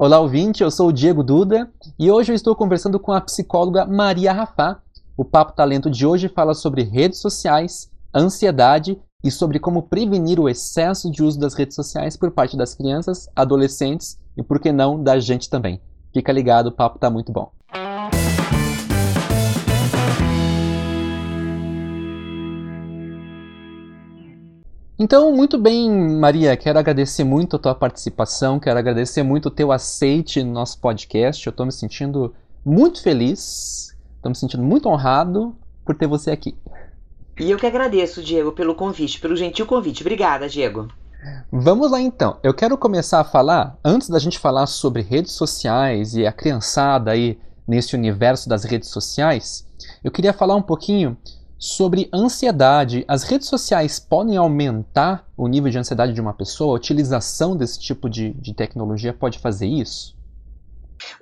Olá, ouvinte, eu sou o Diego Duda e hoje eu estou conversando com a psicóloga Maria Rafá. O Papo Talento de hoje fala sobre redes sociais, ansiedade e sobre como prevenir o excesso de uso das redes sociais por parte das crianças, adolescentes e, por que não, da gente também. Fica ligado, o papo está muito bom. Então, muito bem, Maria, quero agradecer muito a tua participação, quero agradecer muito o teu aceite no nosso podcast. Eu estou me sentindo muito feliz, estou me sentindo muito honrado por ter você aqui. E eu que agradeço, Diego, pelo convite, pelo gentil convite. Obrigada, Diego. Vamos lá então. Eu quero começar a falar, antes da gente falar sobre redes sociais e a criançada aí nesse universo das redes sociais, eu queria falar um pouquinho sobre ansiedade. As redes sociais podem aumentar o nível de ansiedade de uma pessoa? A utilização desse tipo de, de tecnologia pode fazer isso?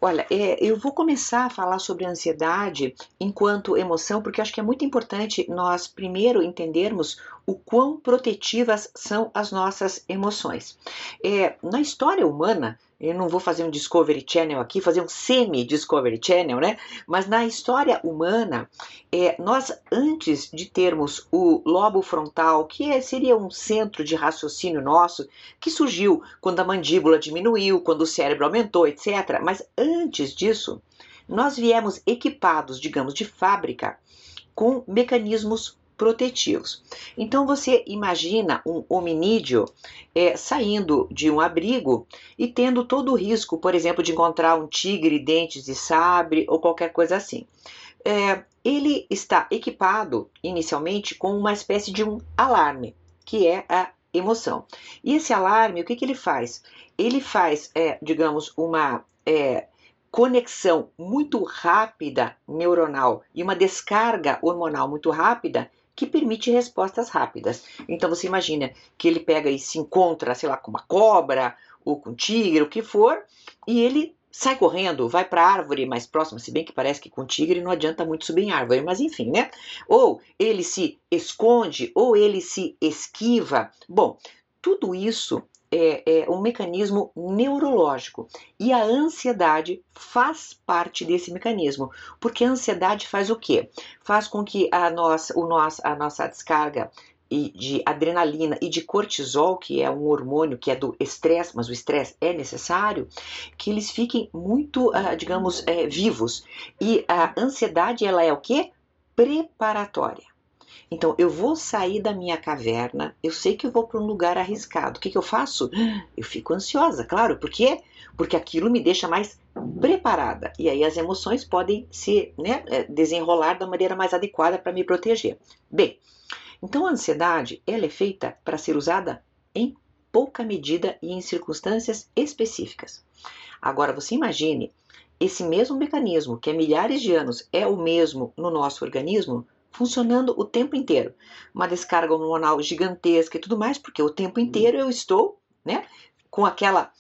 Olha, é, eu vou começar a falar sobre ansiedade enquanto emoção, porque acho que é muito importante nós primeiro entendermos o quão protetivas são as nossas emoções. É, na história humana, eu não vou fazer um Discovery Channel aqui, fazer um semi-Discovery Channel, né? Mas na história humana, é, nós, antes de termos o lobo frontal, que é, seria um centro de raciocínio nosso, que surgiu quando a mandíbula diminuiu, quando o cérebro aumentou, etc. Mas antes disso, nós viemos equipados, digamos, de fábrica, com mecanismos protetivos. Então você imagina um hominídeo é, saindo de um abrigo e tendo todo o risco, por exemplo, de encontrar um tigre, dentes de sabre ou qualquer coisa assim. É, ele está equipado inicialmente com uma espécie de um alarme, que é a emoção. E esse alarme, o que, que ele faz? Ele faz, é, digamos, uma é, conexão muito rápida neuronal e uma descarga hormonal muito rápida que permite respostas rápidas. Então você imagina que ele pega e se encontra, sei lá, com uma cobra ou com um tigre, o que for, e ele sai correndo, vai para a árvore mais próxima, se bem que parece que com tigre não adianta muito subir em árvore, mas enfim, né? Ou ele se esconde, ou ele se esquiva. Bom, tudo isso é, é, um mecanismo neurológico e a ansiedade faz parte desse mecanismo, porque a ansiedade faz o quê? Faz com que a nossa, o nosso, a nossa descarga de adrenalina e de cortisol, que é um hormônio que é do estresse, mas o estresse é necessário, que eles fiquem muito, uh, digamos, é, vivos. E a ansiedade, ela é o quê? Preparatória. Então, eu vou sair da minha caverna, eu sei que eu vou para um lugar arriscado. O que, que eu faço? Eu fico ansiosa, claro. Por quê? Porque aquilo me deixa mais preparada. E aí as emoções podem se né, é, desenrolar da maneira mais adequada para me proteger. Bem, então a ansiedade ela é feita para ser usada em pouca medida e em circunstâncias específicas. Agora, você imagine esse mesmo mecanismo que há milhares de anos é o mesmo no nosso organismo funcionando o tempo inteiro. Uma descarga hormonal gigantesca e tudo mais, porque o tempo inteiro eu estou, né, com aquela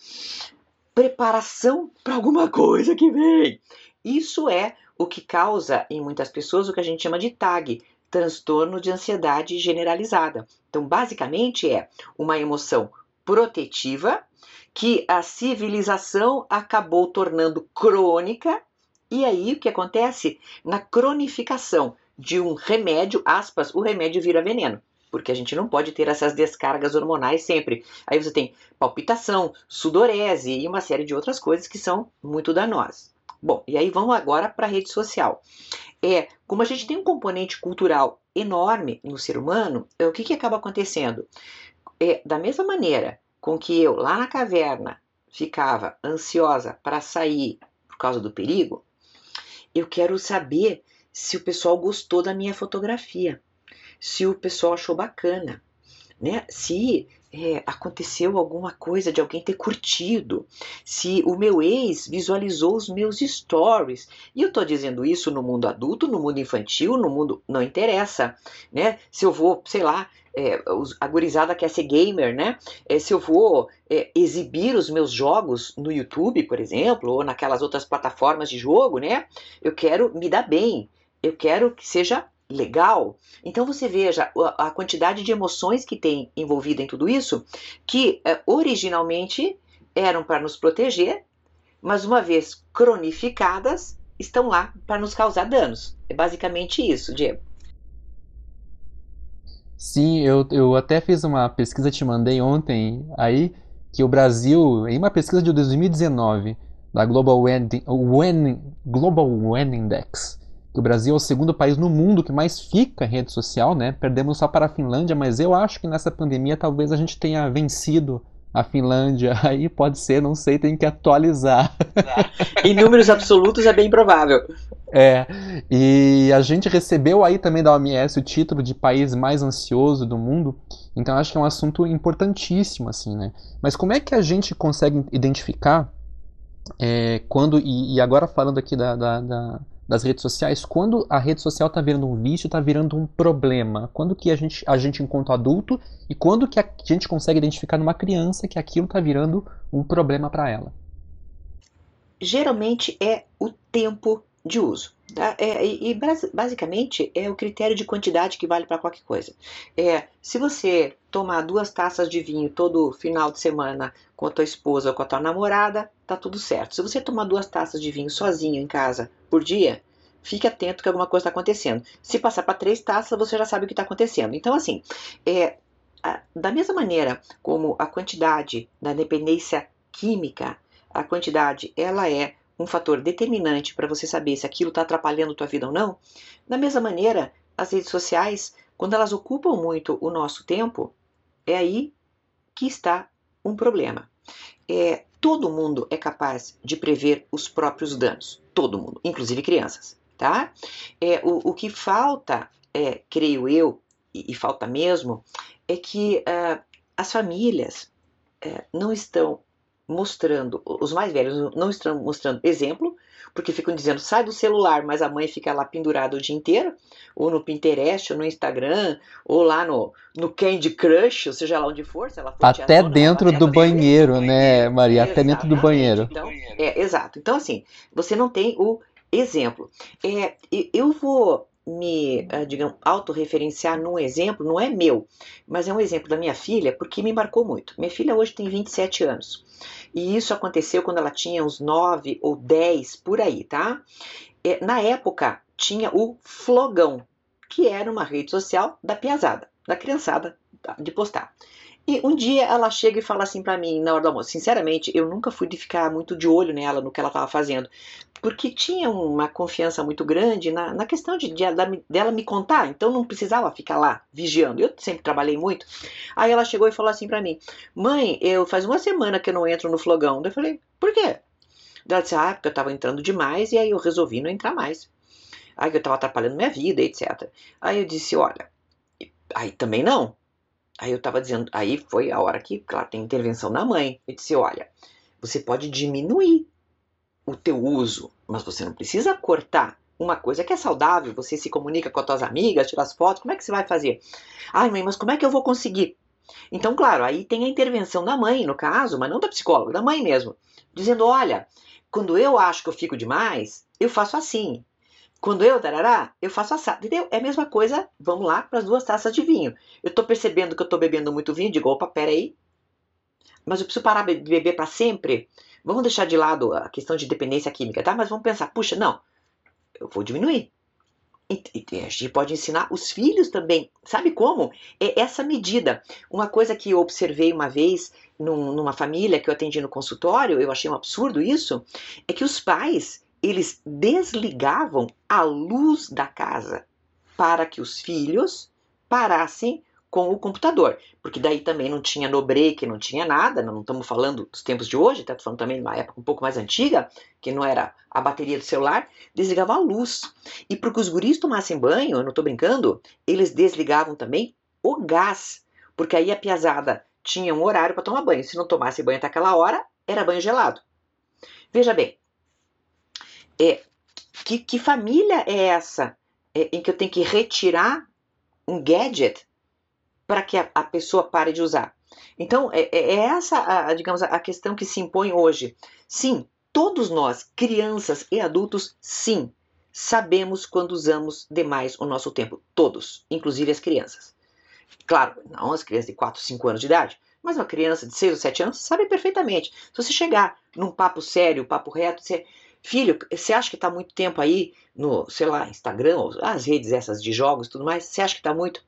preparação para alguma coisa que vem. Isso é o que causa em muitas pessoas o que a gente chama de TAG, transtorno de ansiedade generalizada. Então, basicamente é uma emoção protetiva que a civilização acabou tornando crônica. E aí o que acontece? Na cronificação de um remédio, aspas, o remédio vira veneno. Porque a gente não pode ter essas descargas hormonais sempre. Aí você tem palpitação, sudorese e uma série de outras coisas que são muito danosas. Bom, e aí vamos agora para a rede social. É, como a gente tem um componente cultural enorme no ser humano, é, o que, que acaba acontecendo? É, da mesma maneira com que eu, lá na caverna, ficava ansiosa para sair por causa do perigo, eu quero saber se o pessoal gostou da minha fotografia, se o pessoal achou bacana, né? Se é, aconteceu alguma coisa de alguém ter curtido, se o meu ex visualizou os meus stories. E eu estou dizendo isso no mundo adulto, no mundo infantil, no mundo. não interessa, né? Se eu vou, sei lá, é, a gurizada quer ser gamer, né? É, se eu vou é, exibir os meus jogos no YouTube, por exemplo, ou naquelas outras plataformas de jogo, né? Eu quero me dar bem, eu quero que seja legal. Então você veja a quantidade de emoções que tem envolvida em tudo isso, que eh, originalmente eram para nos proteger, mas uma vez cronificadas, estão lá para nos causar danos. É basicamente isso, Diego. Sim, eu, eu até fiz uma pesquisa, te mandei ontem aí, que o Brasil, em uma pesquisa de 2019, da Global Wind, Global Wind Index, que o Brasil é o segundo país no mundo que mais fica em rede social, né? Perdemos só para a Finlândia, mas eu acho que nessa pandemia talvez a gente tenha vencido a Finlândia. Aí pode ser, não sei, tem que atualizar. em números absolutos é bem provável. É, e a gente recebeu aí também da OMS o título de país mais ansioso do mundo, então acho que é um assunto importantíssimo, assim, né? Mas como é que a gente consegue identificar é, quando, e, e, agora falando aqui da, da, da, das redes sociais, quando a rede social está virando um vício, está virando um problema? Quando que a gente, a gente enquanto adulto e quando que a gente consegue identificar numa criança que aquilo está virando um problema para ela? Geralmente é o tempo de uso. Tá? É, e, e, basicamente é o critério de quantidade que vale para qualquer coisa. É, se você tomar duas taças de vinho todo final de semana com a tua esposa ou com a tua namorada, tá tudo certo. Se você tomar duas taças de vinho sozinho em casa por dia, fique atento que alguma coisa está acontecendo. Se passar para três taças, você já sabe o que está acontecendo. Então, assim, é, a, da mesma maneira como a quantidade da dependência química, a quantidade ela é um fator determinante para você saber se aquilo está atrapalhando tua vida ou não, da mesma maneira, as redes sociais, quando elas ocupam muito o nosso tempo, é aí que está um problema. É, todo mundo é capaz de prever os próprios danos, todo mundo, inclusive crianças, tá? É, o, o que falta, é, creio eu, e, e falta mesmo, é que uh, as famílias uh, não estão mostrando, os mais velhos não estão mostrando exemplo, porque ficam dizendo sai do celular, mas a mãe fica lá pendurada o dia inteiro, ou no Pinterest, ou no Instagram, ou lá no, no Candy Crush, ou seja lá onde for, se ela for Até dentro do banheiro, né, Maria? Até dentro do banheiro. Então, é, exato. Então, assim, você não tem o exemplo. É, eu vou me, ah, digamos, autorreferenciar num exemplo, não é meu, mas é um exemplo da minha filha, porque me marcou muito. Minha filha hoje tem 27 anos. E isso aconteceu quando ela tinha uns 9 ou 10 por aí, tá? É, na época tinha o Flogão, que era uma rede social da piazada, da criançada de postar. E um dia ela chega e fala assim para mim na hora do almoço. Sinceramente, eu nunca fui de ficar muito de olho nela, no que ela estava fazendo, porque tinha uma confiança muito grande na, na questão de, de, dela me contar, então não precisava ficar lá vigiando. Eu sempre trabalhei muito. Aí ela chegou e falou assim para mim: Mãe, eu faz uma semana que eu não entro no flogão. Eu falei: Por quê? Ela disse: Ah, porque eu estava entrando demais e aí eu resolvi não entrar mais. Aí eu estava atrapalhando minha vida, etc. Aí eu disse: Olha, aí também não. Aí eu estava dizendo, aí foi a hora que, claro, tem intervenção da mãe. Eu disse, olha, você pode diminuir o teu uso, mas você não precisa cortar uma coisa que é saudável, você se comunica com as tuas amigas, tira as fotos, como é que você vai fazer? Ai, mãe, mas como é que eu vou conseguir? Então, claro, aí tem a intervenção da mãe, no caso, mas não da psicóloga, da mãe mesmo, dizendo, olha, quando eu acho que eu fico demais, eu faço assim. Quando eu tarará, eu faço assado. Entendeu? É a mesma coisa, vamos lá, para as duas taças de vinho. Eu estou percebendo que eu estou bebendo muito vinho, digo, opa, peraí. Mas eu preciso parar de beber para sempre? Vamos deixar de lado a questão de dependência química, tá? Mas vamos pensar, puxa, não, eu vou diminuir. E, e, a gente pode ensinar os filhos também. Sabe como? É essa medida. Uma coisa que eu observei uma vez num, numa família que eu atendi no consultório, eu achei um absurdo isso, é que os pais eles desligavam a luz da casa para que os filhos parassem com o computador, porque daí também não tinha no break, não tinha nada, não estamos falando dos tempos de hoje, está falando também de uma época um pouco mais antiga, que não era a bateria do celular, desligava a luz. E para que os guris tomassem banho, eu não estou brincando, eles desligavam também o gás, porque aí a piazada tinha um horário para tomar banho, se não tomasse banho até aquela hora, era banho gelado. Veja bem, é, que, que família é essa é, em que eu tenho que retirar um gadget para que a, a, pessoa pare de usar? Então, é, é, é essa, a, digamos, a questão que se impõe hoje. Sim, todos nós, crianças e adultos, sim, sabemos quando usamos demais o nosso tempo. Todos, inclusive as crianças. Claro, não as crianças de 4, 5 anos de idade, Mas uma criança de 6 ou 7 anos sabe perfeitamente. Se você chegar num papo sério, papo reto, você, filho, você acha que está muito tempo aí no, sei lá, Instagram, as redes essas de jogos tudo mais, você acha que está muito?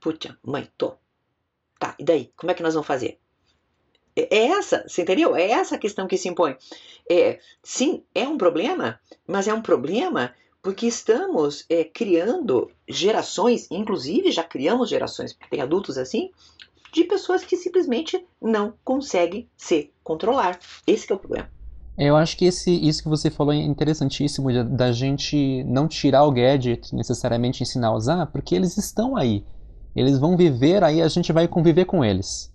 Puta, mãe, tô. Tá, e daí? Como é que nós vamos fazer? É, é essa, você entendeu? É essa a questão que se impõe. É, sim, é um problema, mas é um problema porque estamos é, criando gerações, inclusive já criamos gerações, porque tem adultos assim, de pessoas que simplesmente não conseguem se controlar. Esse é o problema. Eu acho que esse, isso que você falou é interessantíssimo, da gente não tirar o gadget, necessariamente ensinar a usar, porque eles estão aí. Eles vão viver aí, a gente vai conviver com eles.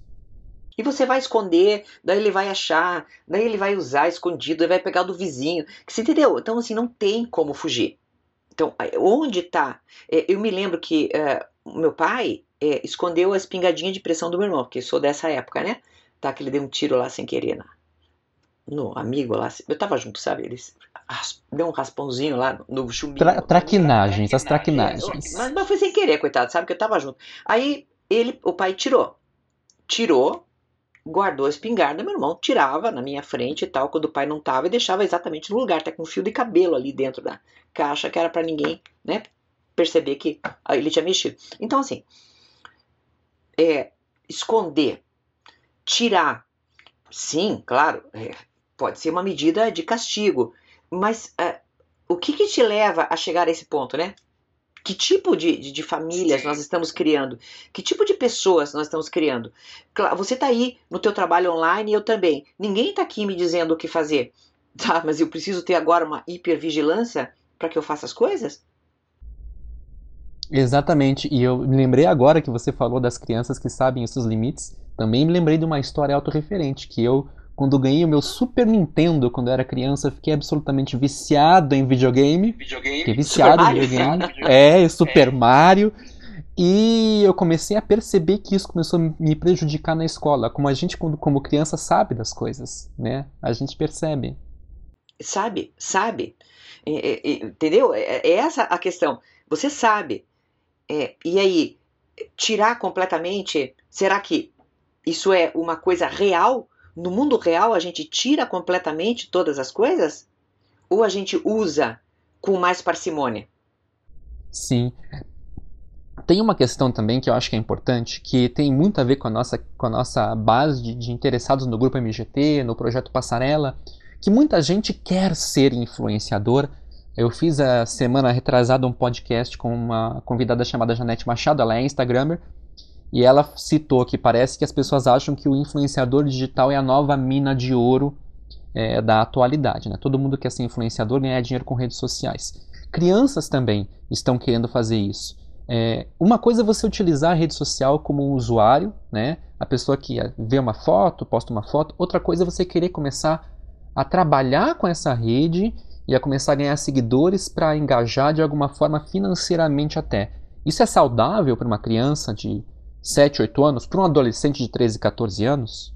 E você vai esconder, daí ele vai achar, daí ele vai usar escondido, ele vai pegar do vizinho. Você entendeu? Então, assim, não tem como fugir. Então, onde está? É, eu me lembro que é, meu pai é, escondeu a espingadinha de pressão do meu irmão, porque sou dessa época, né? Tá, que ele deu um tiro lá sem querer na, no amigo lá. Eu tava junto, sabe? Eles deu um raspãozinho lá no chumbinho. Tra traquinagens, as traquinagens. Mas, mas foi sem querer, coitado, sabe? Que eu tava junto. Aí ele, o pai tirou. Tirou, guardou a espingarda, meu irmão tirava na minha frente e tal, quando o pai não tava, e deixava exatamente no lugar, até com um fio de cabelo ali dentro da caixa, que era para ninguém, né, perceber que ele tinha mexido. Então, assim, é, esconder, tirar, sim, claro, é, pode ser uma medida de castigo, mas é, o que, que te leva a chegar a esse ponto, né? Que tipo de, de, de famílias nós estamos criando? Que tipo de pessoas nós estamos criando? Você está aí no teu trabalho online e eu também. Ninguém está aqui me dizendo o que fazer. Tá, mas eu preciso ter agora uma hipervigilância para que eu faça as coisas? Exatamente, e eu me lembrei agora que você falou das crianças que sabem os seus limites. Também me lembrei de uma história autorreferente que eu quando ganhei o meu Super Nintendo quando eu era criança, fiquei absolutamente viciado em videogame. Videogame? Fiquei viciado em videogame. é, Super é. Mario. E eu comecei a perceber que isso começou a me prejudicar na escola. Como a gente, como criança, sabe das coisas, né? A gente percebe. Sabe, sabe. É, é, entendeu? É, é, essa a questão. Você sabe. É, e aí, tirar completamente, será que isso é uma coisa real? No mundo real a gente tira completamente todas as coisas? Ou a gente usa com mais parcimônia? Sim. Tem uma questão também que eu acho que é importante, que tem muito a ver com a nossa, com a nossa base de, de interessados no grupo MGT, no projeto Passarela, que muita gente quer ser influenciador. Eu fiz a semana retrasada um podcast com uma convidada chamada Janete Machado, ela é Instagrammer, e ela citou que parece que as pessoas acham que o influenciador digital é a nova mina de ouro é, da atualidade. Né? Todo mundo quer ser influenciador, ganhar dinheiro com redes sociais. Crianças também estão querendo fazer isso. É, uma coisa é você utilizar a rede social como um usuário, né? a pessoa que vê uma foto, posta uma foto. Outra coisa é você querer começar a trabalhar com essa rede e a começar a ganhar seguidores para engajar de alguma forma financeiramente até. Isso é saudável para uma criança de 7, 8 anos, para um adolescente de 13, 14 anos?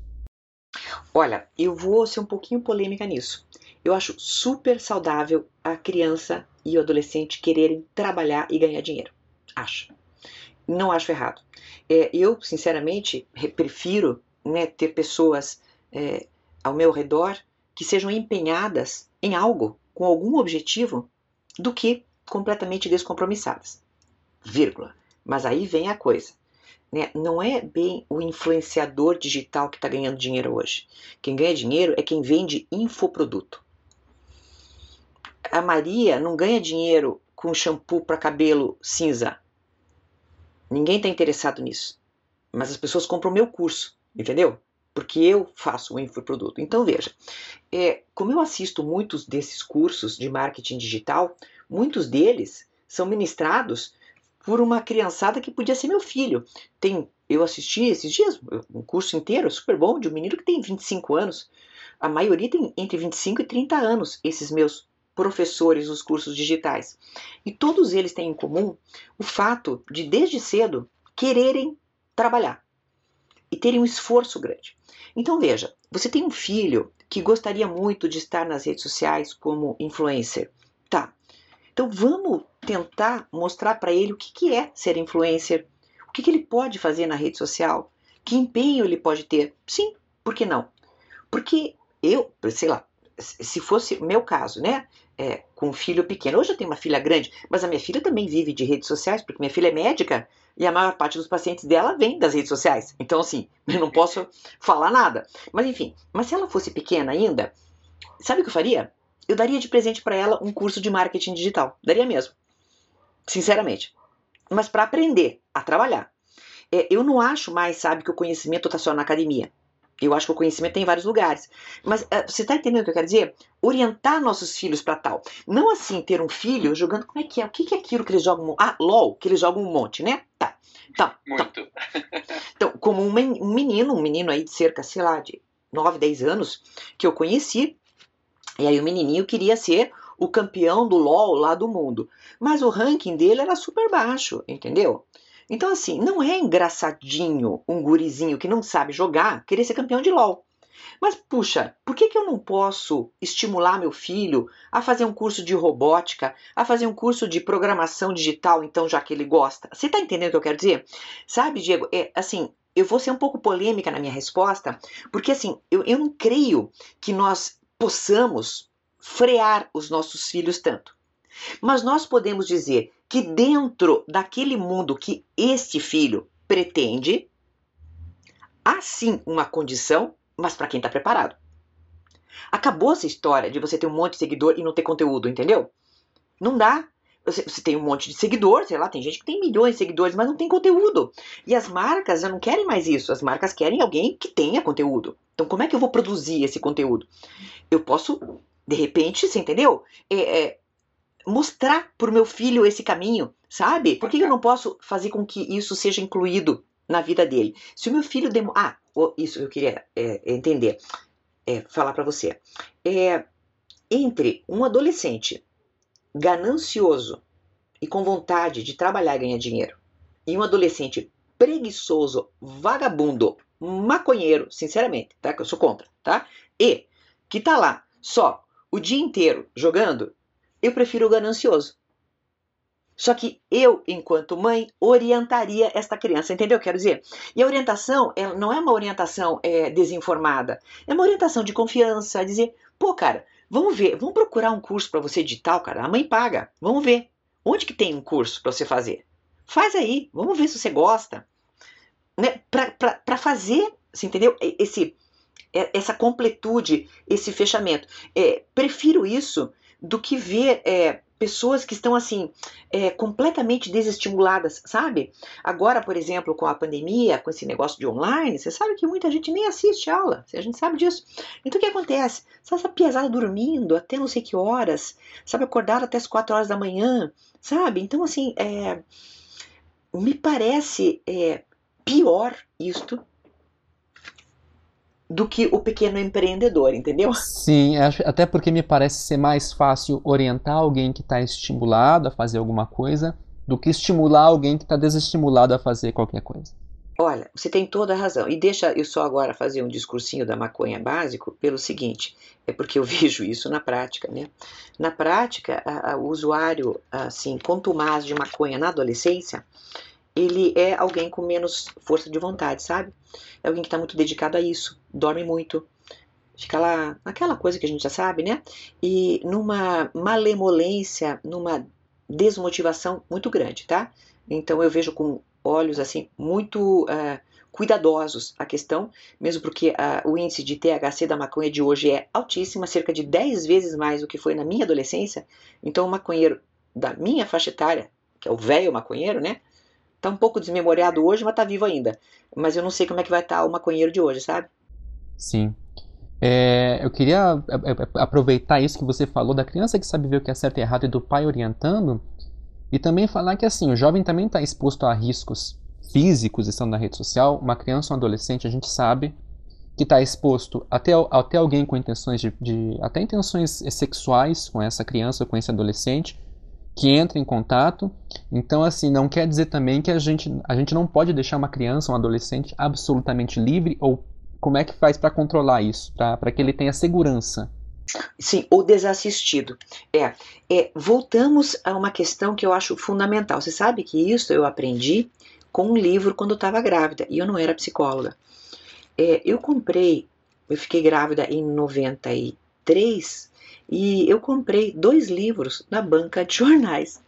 Olha, eu vou ser um pouquinho polêmica nisso. Eu acho super saudável a criança e o adolescente quererem trabalhar e ganhar dinheiro. Acho. Não acho errado. É, eu, sinceramente, prefiro né, ter pessoas é, ao meu redor que sejam empenhadas em algo, com algum objetivo, do que completamente descompromissadas. Vírgula. Mas aí vem a coisa. Né? Não é bem o influenciador digital que está ganhando dinheiro hoje. Quem ganha dinheiro é quem vende infoproduto. A Maria não ganha dinheiro com shampoo para cabelo cinza. Ninguém está interessado nisso. Mas as pessoas compram o meu curso, entendeu? Porque eu faço o infoproduto. Então veja, é, como eu assisto muitos desses cursos de marketing digital, muitos deles são ministrados por uma criançada que podia ser meu filho. Tem, eu assisti esses dias um curso inteiro super bom de um menino que tem 25 anos. A maioria tem entre 25 e 30 anos, esses meus professores dos cursos digitais. E todos eles têm em comum o fato de desde cedo quererem trabalhar e terem um esforço grande. Então veja, você tem um filho que gostaria muito de estar nas redes sociais como influencer. Tá. Então vamos tentar mostrar para ele o que, que é ser influencer, o que, que ele pode fazer na rede social, Que empenho ele pode ter? Sim, por que não? Porque eu, sei lá, se fosse meu caso, né? É, com um filho pequeno. Hoje eu tenho uma filha grande, mas a minha filha também vive de redes sociais, porque minha filha é médica e a maior parte dos pacientes dela vem das redes sociais. Então, assim, eu não posso falar nada. Mas, enfim, mas se ela fosse pequena ainda, sabe o que eu faria? Eu daria de presente para ela um curso de marketing digital. Daria mesmo. Sinceramente. Mas para aprender a trabalhar. É, eu não acho mais, sabe, que o conhecimento está só na academia. Eu acho que o conhecimento tem em vários lugares. Mas uh, você está entendendo o que eu quero dizer? Orientar nossos filhos para tal. Não assim ter um filho jogando. Como é que é? O que é aquilo que eles jogam? Ah, LOL, que eles jogam um monte, né? Tá. Então, Muito. Então, então como um menino, um menino aí de cerca, sei lá, de 9, 10 anos, que eu conheci. E aí o menininho queria ser o campeão do LOL lá do mundo. Mas o ranking dele era super baixo, entendeu? Então, assim, não é engraçadinho um gurizinho que não sabe jogar querer ser campeão de LOL. Mas, puxa, por que, que eu não posso estimular meu filho a fazer um curso de robótica, a fazer um curso de programação digital, então, já que ele gosta? Você está entendendo o que eu quero dizer? Sabe, Diego, é, assim, eu vou ser um pouco polêmica na minha resposta, porque, assim, eu, eu não creio que nós possamos frear os nossos filhos tanto. Mas nós podemos dizer que dentro daquele mundo que este filho pretende, há sim uma condição, mas para quem está preparado. Acabou essa história de você ter um monte de seguidor e não ter conteúdo, entendeu? Não dá. Você, tem um monte de seguidor, sei lá, tem gente que tem milhões de seguidores, mas não tem conteúdo. E as marcas já não querem mais isso. As marcas querem alguém que tenha conteúdo. Então, como é que eu vou produzir esse conteúdo? Eu posso, de repente, você entendeu? É, é, mostrar para o meu filho esse caminho, sabe? Por que eu não posso fazer com que isso seja incluído na vida dele? Se o meu filho demo... ah, isso eu queria é, entender, é, falar para você. É, entre um adolescente ganancioso e com vontade de trabalhar e ganhar dinheiro e um adolescente preguiçoso, vagabundo, maconheiro, sinceramente, tá? Que eu sou contra, tá? E que tá lá só o dia inteiro jogando, eu prefiro o ganancioso. Só que eu, enquanto mãe, orientaria esta criança, entendeu? Quero dizer, e a orientação ela não é uma orientação é, desinformada, é uma orientação de confiança, dizer, pô, cara, vamos ver, vamos procurar um curso para você digital, cara, a mãe paga, vamos ver, onde que tem um curso para você fazer? Faz aí, vamos ver se você gosta, né? Para fazer, você entendeu? Esse, é, essa completude, esse fechamento. É, prefiro isso do que ver é, pessoas que estão assim é, completamente desestimuladas, sabe? Agora, por exemplo, com a pandemia, com esse negócio de online, você sabe que muita gente nem assiste aula, a gente sabe disso. Então o que acontece? Sabe essa piazada dormindo até não sei que horas, sabe acordar até as quatro horas da manhã, sabe? Então assim, é, me parece é, pior isto do que o pequeno empreendedor, entendeu? Sim, até porque me parece ser mais fácil orientar alguém que está estimulado a fazer alguma coisa do que estimular alguém que está desestimulado a fazer qualquer coisa. Olha, você tem toda a razão. E deixa eu só agora fazer um discursinho da maconha básico pelo seguinte: é porque eu vejo isso na prática, né? Na prática, a, a, o usuário, assim, contumaz de maconha na adolescência, ele é alguém com menos força de vontade, sabe? É alguém que está muito dedicado a isso, dorme muito, fica lá naquela coisa que a gente já sabe, né? E numa malemolência, numa desmotivação muito grande, tá? Então eu vejo com olhos assim muito uh, cuidadosos a questão, mesmo porque uh, o índice de THC da maconha de hoje é altíssimo, cerca de 10 vezes mais do que foi na minha adolescência. Então o maconheiro da minha faixa etária, que é o velho maconheiro, né? Tá um pouco desmemoriado hoje, mas tá vivo ainda. Mas eu não sei como é que vai estar tá o maconheiro de hoje, sabe? Sim. É, eu queria aproveitar isso que você falou da criança que sabe ver o que é certo e errado e do pai orientando, e também falar que assim, o jovem também está exposto a riscos físicos estando na rede social. Uma criança ou um adolescente, a gente sabe que está exposto até, até alguém com intenções de, de, até intenções sexuais com essa criança ou com esse adolescente que entra em contato. Então, assim, não quer dizer também que a gente, a gente não pode deixar uma criança, um adolescente absolutamente livre ou como é que faz para controlar isso, para que ele tenha segurança? Sim, ou desassistido. É, é, voltamos a uma questão que eu acho fundamental. Você sabe que isso eu aprendi com um livro quando eu estava grávida e eu não era psicóloga. É, eu comprei, eu fiquei grávida em 93 e eu comprei dois livros na banca de jornais.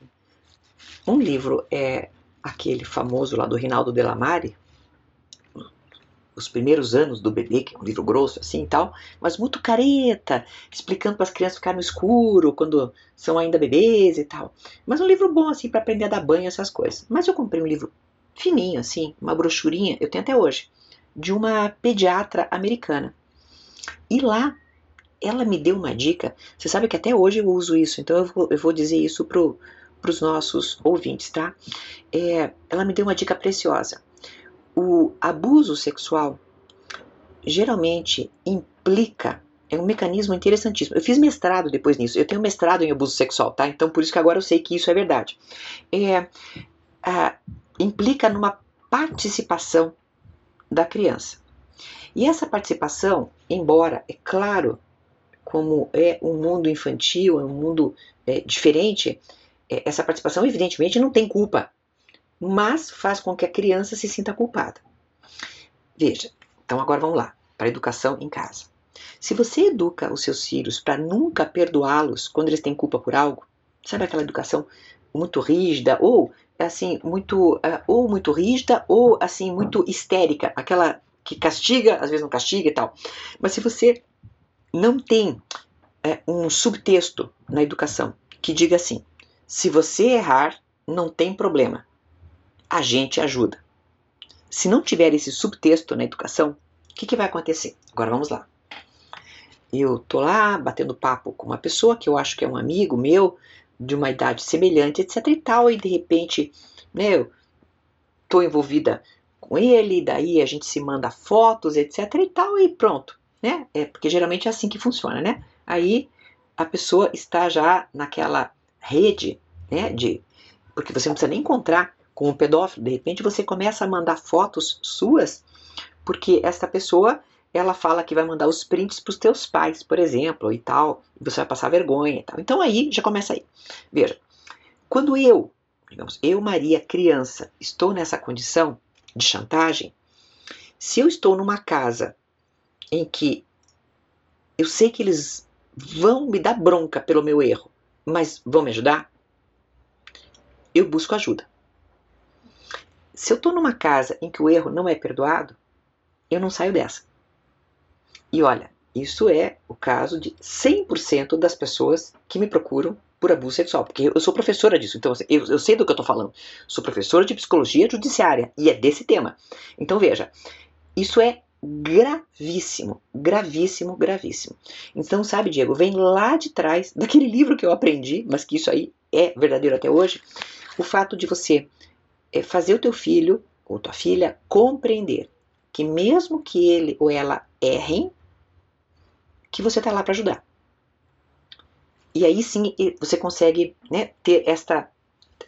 Um livro é aquele famoso lá do Rinaldo Delamare, os primeiros anos do bebê, que é um livro grosso assim e tal, mas muito careta, explicando para as crianças ficarem no escuro quando são ainda bebês e tal. Mas um livro bom assim para aprender a dar banho essas coisas. Mas eu comprei um livro fininho assim, uma brochurinha, eu tenho até hoje, de uma pediatra americana. E lá ela me deu uma dica. Você sabe que até hoje eu uso isso, então eu vou, eu vou dizer isso pro para os nossos ouvintes, tá? É, ela me deu uma dica preciosa o abuso sexual geralmente implica é um mecanismo interessantíssimo. Eu fiz mestrado depois nisso. Eu tenho mestrado em abuso sexual, tá? Então por isso que agora eu sei que isso é verdade. É, implica numa participação da criança. E essa participação, embora, é claro, como é um mundo infantil, é um mundo é, diferente, é, essa participação evidentemente não tem culpa mas faz com que a criança se sinta culpada. Veja, então agora vamos lá, para a educação em casa. Se você educa os seus filhos para nunca perdoá-los quando eles têm culpa por algo, sabe aquela educação muito rígida ou assim muito uh, ou muito rígida ou assim muito histérica, aquela que castiga, às vezes não castiga e tal. Mas se você não tem é, um subtexto na educação que diga assim: se você errar, não tem problema a gente ajuda. Se não tiver esse subtexto na educação, o que, que vai acontecer? Agora vamos lá. Eu tô lá batendo papo com uma pessoa que eu acho que é um amigo meu, de uma idade semelhante, etc e tal, e de repente, né, eu tô envolvida com ele, daí a gente se manda fotos, etc e tal, e pronto, né? É porque geralmente é assim que funciona, né? Aí a pessoa está já naquela rede, né, de porque você não precisa nem encontrar com o pedófilo. De repente você começa a mandar fotos suas, porque essa pessoa ela fala que vai mandar os prints para os teus pais, por exemplo, e tal, e você vai passar vergonha e tal. Então aí já começa aí. Veja, quando eu, digamos, eu, Maria, criança, estou nessa condição de chantagem, se eu estou numa casa em que eu sei que eles vão me dar bronca pelo meu erro, mas vão me ajudar, eu busco ajuda. Se eu estou numa casa em que o erro não é perdoado, eu não saio dessa. E olha, isso é o caso de 100% das pessoas que me procuram por abuso sexual, porque eu sou professora disso, então eu, eu sei do que eu estou falando. Sou professora de psicologia judiciária e é desse tema. Então veja, isso é gravíssimo, gravíssimo, gravíssimo. Então, sabe, Diego, vem lá de trás daquele livro que eu aprendi, mas que isso aí é verdadeiro até hoje, o fato de você é fazer o teu filho ou tua filha compreender que mesmo que ele ou ela errem, que você está lá para ajudar. E aí sim você consegue né, ter esta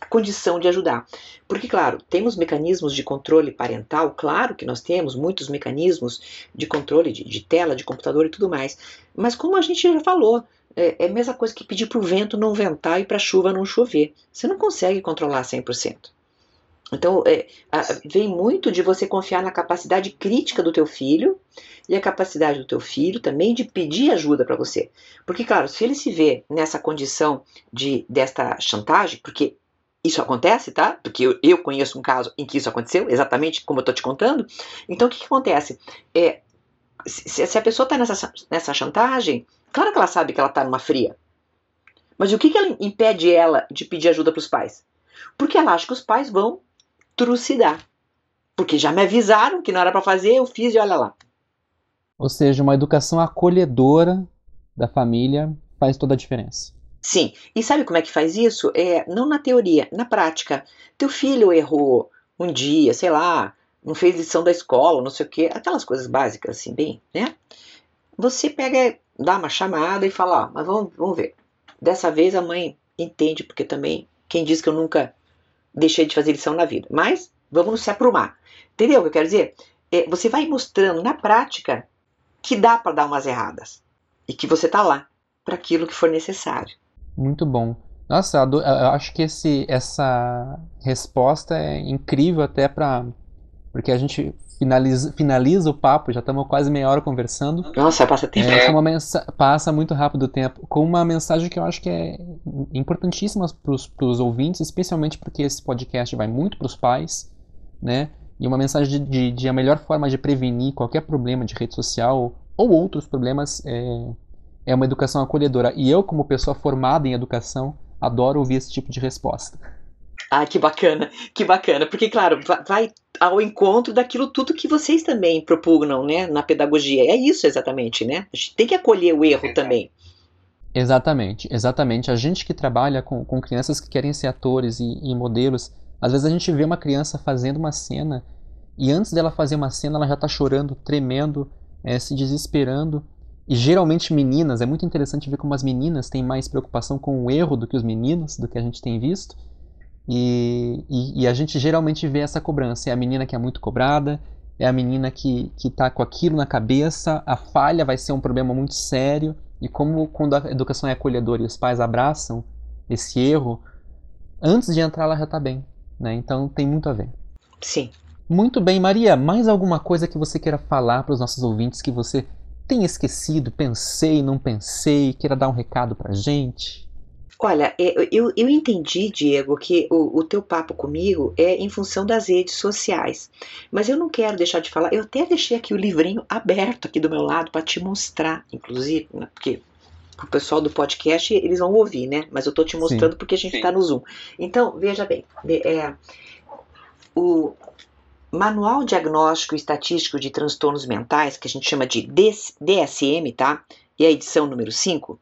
condição de ajudar. Porque, claro, temos mecanismos de controle parental, claro que nós temos muitos mecanismos de controle de, de tela, de computador e tudo mais. Mas como a gente já falou, é, é a mesma coisa que pedir para o vento não ventar e para a chuva não chover. Você não consegue controlar 100%. Então, é, a, vem muito de você confiar na capacidade crítica do teu filho e a capacidade do teu filho também de pedir ajuda para você. Porque, claro, se ele se vê nessa condição de desta chantagem, porque isso acontece, tá? Porque eu, eu conheço um caso em que isso aconteceu, exatamente como eu estou te contando. Então, o que, que acontece? É, se, se, a pessoa está nessa, nessa chantagem, claro que ela sabe que ela está numa fria. Mas o que, que ela impede ela de pedir ajuda para os pais? Porque ela acha que os pais vão trucidar. Porque já me avisaram que não era para fazer, eu fiz e olha lá. Ou seja, uma educação acolhedora da família faz toda a diferença. Sim, e sabe como é que faz isso? É, não na teoria, na prática. Teu filho errou um dia, sei lá, não fez lição da escola, não sei o quê, aquelas coisas básicas assim, bem, né? Você pega, dá uma chamada e fala, ó, mas vamos, vamos ver. Dessa vez a mãe entende, porque também, quem diz que eu nunca deixei de fazer lição na vida. Mas vamos se aprumar. Entendeu o que eu quero dizer? É, você vai mostrando na prática que dá para dar umas erradas e que você está lá para aquilo que for necessário. Muito bom. Nossa, eu acho que esse, essa resposta é incrível até para porque a gente finaliza, finaliza o papo, já estamos quase meia hora conversando. Nossa, passa tempo. É, uma passa muito rápido o tempo. Com uma mensagem que eu acho que é importantíssima para os ouvintes, especialmente porque esse podcast vai muito para os pais, né? E uma mensagem de, de, de, a melhor forma de prevenir qualquer problema de rede social ou outros problemas é, é uma educação acolhedora. E eu, como pessoa formada em educação, adoro ouvir esse tipo de resposta. Ah, que bacana, que bacana, porque claro, vai ao encontro daquilo tudo que vocês também propugnam, né, na pedagogia. É isso exatamente, né? A gente tem que acolher o erro também. Exatamente, exatamente. A gente que trabalha com, com crianças que querem ser atores e, e modelos, às vezes a gente vê uma criança fazendo uma cena e antes dela fazer uma cena ela já está chorando, tremendo, é, se desesperando. E geralmente meninas, é muito interessante ver como as meninas têm mais preocupação com o erro do que os meninos, do que a gente tem visto. E, e, e, a gente geralmente vê essa cobrança. É a menina que é muito cobrada, é a menina que está com aquilo na cabeça, a falha vai ser um problema muito sério. E como quando a educação é acolhedora e os pais abraçam esse erro, antes de entrar ela já está bem. Né? Então tem muito a ver. Sim. Muito bem, Maria. Mais alguma coisa que você queira falar para os nossos ouvintes que você tenha esquecido, pensei, não pensei, queira dar um recado para gente? Olha, é, eu, eu entendi, Diego, que o, o teu papo comigo é em função das redes sociais. Mas eu não quero deixar de falar. Eu até deixei aqui o livrinho aberto aqui do meu lado para te mostrar, inclusive, né, porque o pessoal do podcast eles vão ouvir, né? Mas eu estou te mostrando Sim. porque a gente está no Zoom. Então, veja bem, é, o Manual Diagnóstico Estatístico de Transtornos Mentais, que a gente chama de DSM, tá? e a edição número 5,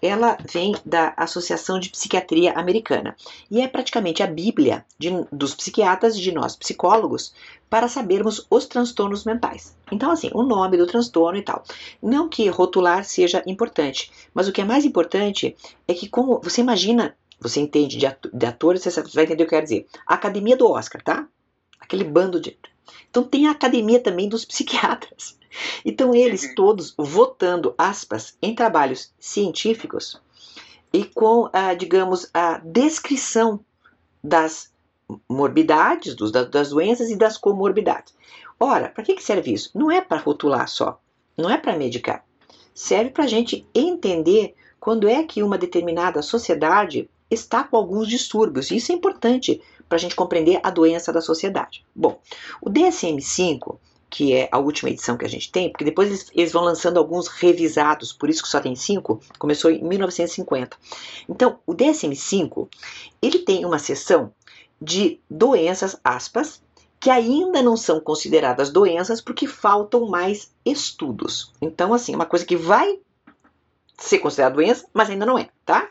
ela vem da Associação de Psiquiatria Americana e é praticamente a bíblia de, dos psiquiatras e de nós psicólogos para sabermos os transtornos mentais. Então, assim, o nome do transtorno e tal. Não que rotular seja importante, mas o que é mais importante é que, como você imagina, você entende de, atores, você vai entender o que eu quero dizer. A academia do Oscar, tá? Aquele bando de. Então, tem a academia também dos psiquiatras. Então, eles uhum. todos votando, aspas, em trabalhos científicos e com, a, digamos, a descrição das morbidades, dos, das doenças e das comorbidades. Ora, para que, que serve isso? Não é para rotular só, não é para medicar. Serve para a gente entender quando é que uma determinada sociedade está com alguns distúrbios. Isso é importante para a gente compreender a doença da sociedade. Bom, o DSM-5 que é a última edição que a gente tem, porque depois eles, eles, vão lançando alguns revisados, por isso que só tem cinco, começou em 1950. Então, o DSM-5, ele tem uma seção de doenças, aspas, que ainda não são consideradas doenças porque faltam mais estudos. Então, assim, é uma coisa que vai ser considerada doença, mas ainda não é, tá?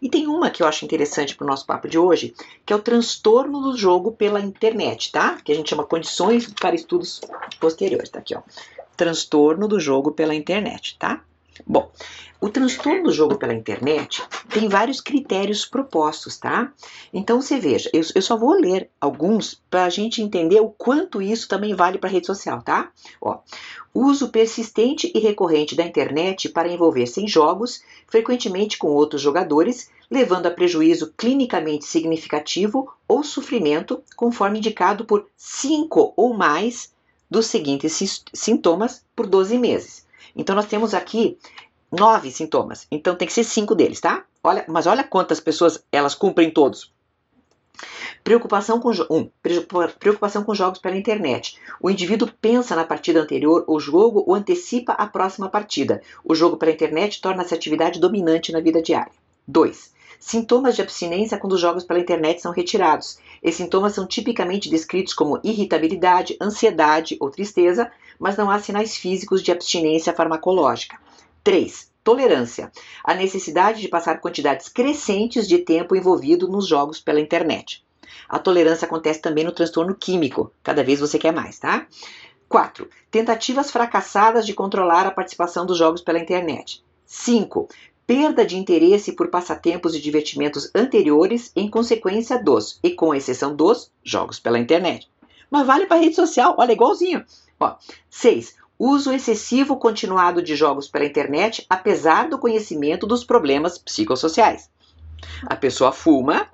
E tem uma que eu acho interessante para o nosso papo de hoje, que é o transtorno do jogo pela internet, tá? Que a gente chama condições para estudos posteriores, tá aqui, ó. Transtorno do jogo pela internet, tá? Bom, o transtorno do jogo pela internet tem vários critérios propostos, tá? Então você veja, eu, eu só vou ler alguns para a gente entender o quanto isso também vale para rede social, tá? Ó, uso persistente e recorrente da internet para envolver-se em jogos, frequentemente com outros jogadores, levando a prejuízo clinicamente significativo ou sofrimento, conforme indicado por cinco ou mais dos seguintes sintomas por 12 meses. Então nós temos aqui nove sintomas. Então tem que ser cinco deles, tá? Olha, mas olha quantas pessoas elas cumprem todos. Preocupação com, um, preocupação com jogos pela internet. O indivíduo pensa na partida anterior ou jogo ou antecipa a próxima partida. O jogo pela internet torna-se atividade dominante na vida diária. 2. Sintomas de abstinência quando os jogos pela internet são retirados. Esses sintomas são tipicamente descritos como irritabilidade, ansiedade ou tristeza, mas não há sinais físicos de abstinência farmacológica. 3. Tolerância. A necessidade de passar quantidades crescentes de tempo envolvido nos jogos pela internet. A tolerância acontece também no transtorno químico. Cada vez você quer mais, tá? 4. Tentativas fracassadas de controlar a participação dos jogos pela internet. 5. Perda de interesse por passatempos e divertimentos anteriores em consequência dos, e com exceção dos, jogos pela internet. Mas vale para rede social, olha, igualzinho. 6. Uso excessivo continuado de jogos pela internet, apesar do conhecimento dos problemas psicossociais. A pessoa fuma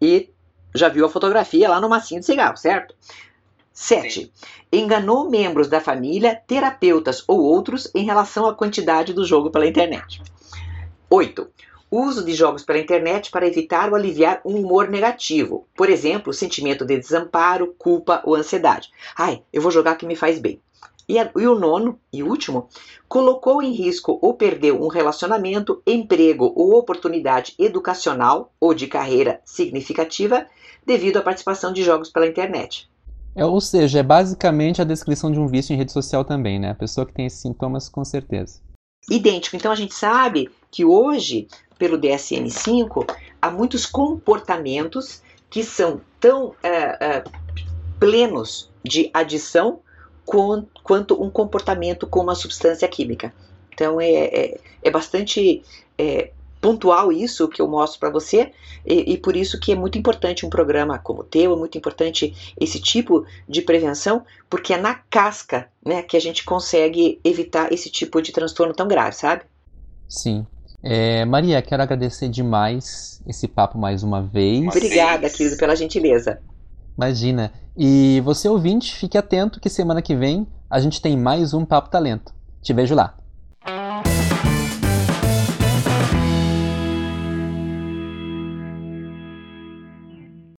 e já viu a fotografia lá no massinho de cigarro, certo? 7. Enganou membros da família, terapeutas ou outros em relação à quantidade do jogo pela internet. 8. Uso de jogos pela internet para evitar ou aliviar um humor negativo. Por exemplo, sentimento de desamparo, culpa ou ansiedade. Ai, eu vou jogar que me faz bem. E, a, e, o nono e último, colocou em risco ou perdeu um relacionamento, emprego ou oportunidade educacional ou de carreira significativa devido à participação de jogos pela internet. É, ou seja, é basicamente a descrição de um vício em rede social também, né? A pessoa que tem esses sintomas, com certeza. Idêntico. Então a gente sabe que hoje, pelo DSM-5, há muitos comportamentos que são tão é, é, plenos de adição quanto um comportamento com uma substância química. Então é, é, é bastante é, pontual isso que eu mostro para você e, e, por isso que é muito importante um programa como o teu, é muito importante esse tipo de prevenção, porque é na casca né, que a gente consegue evitar esse tipo de transtorno tão grave, sabe? Sim. É, Maria, quero agradecer demais esse papo mais uma vez. Obrigada, querido, pela gentileza. Imagina. E você ouvinte, fique atento que semana que vem a gente tem mais um Papo Talento. Te vejo lá.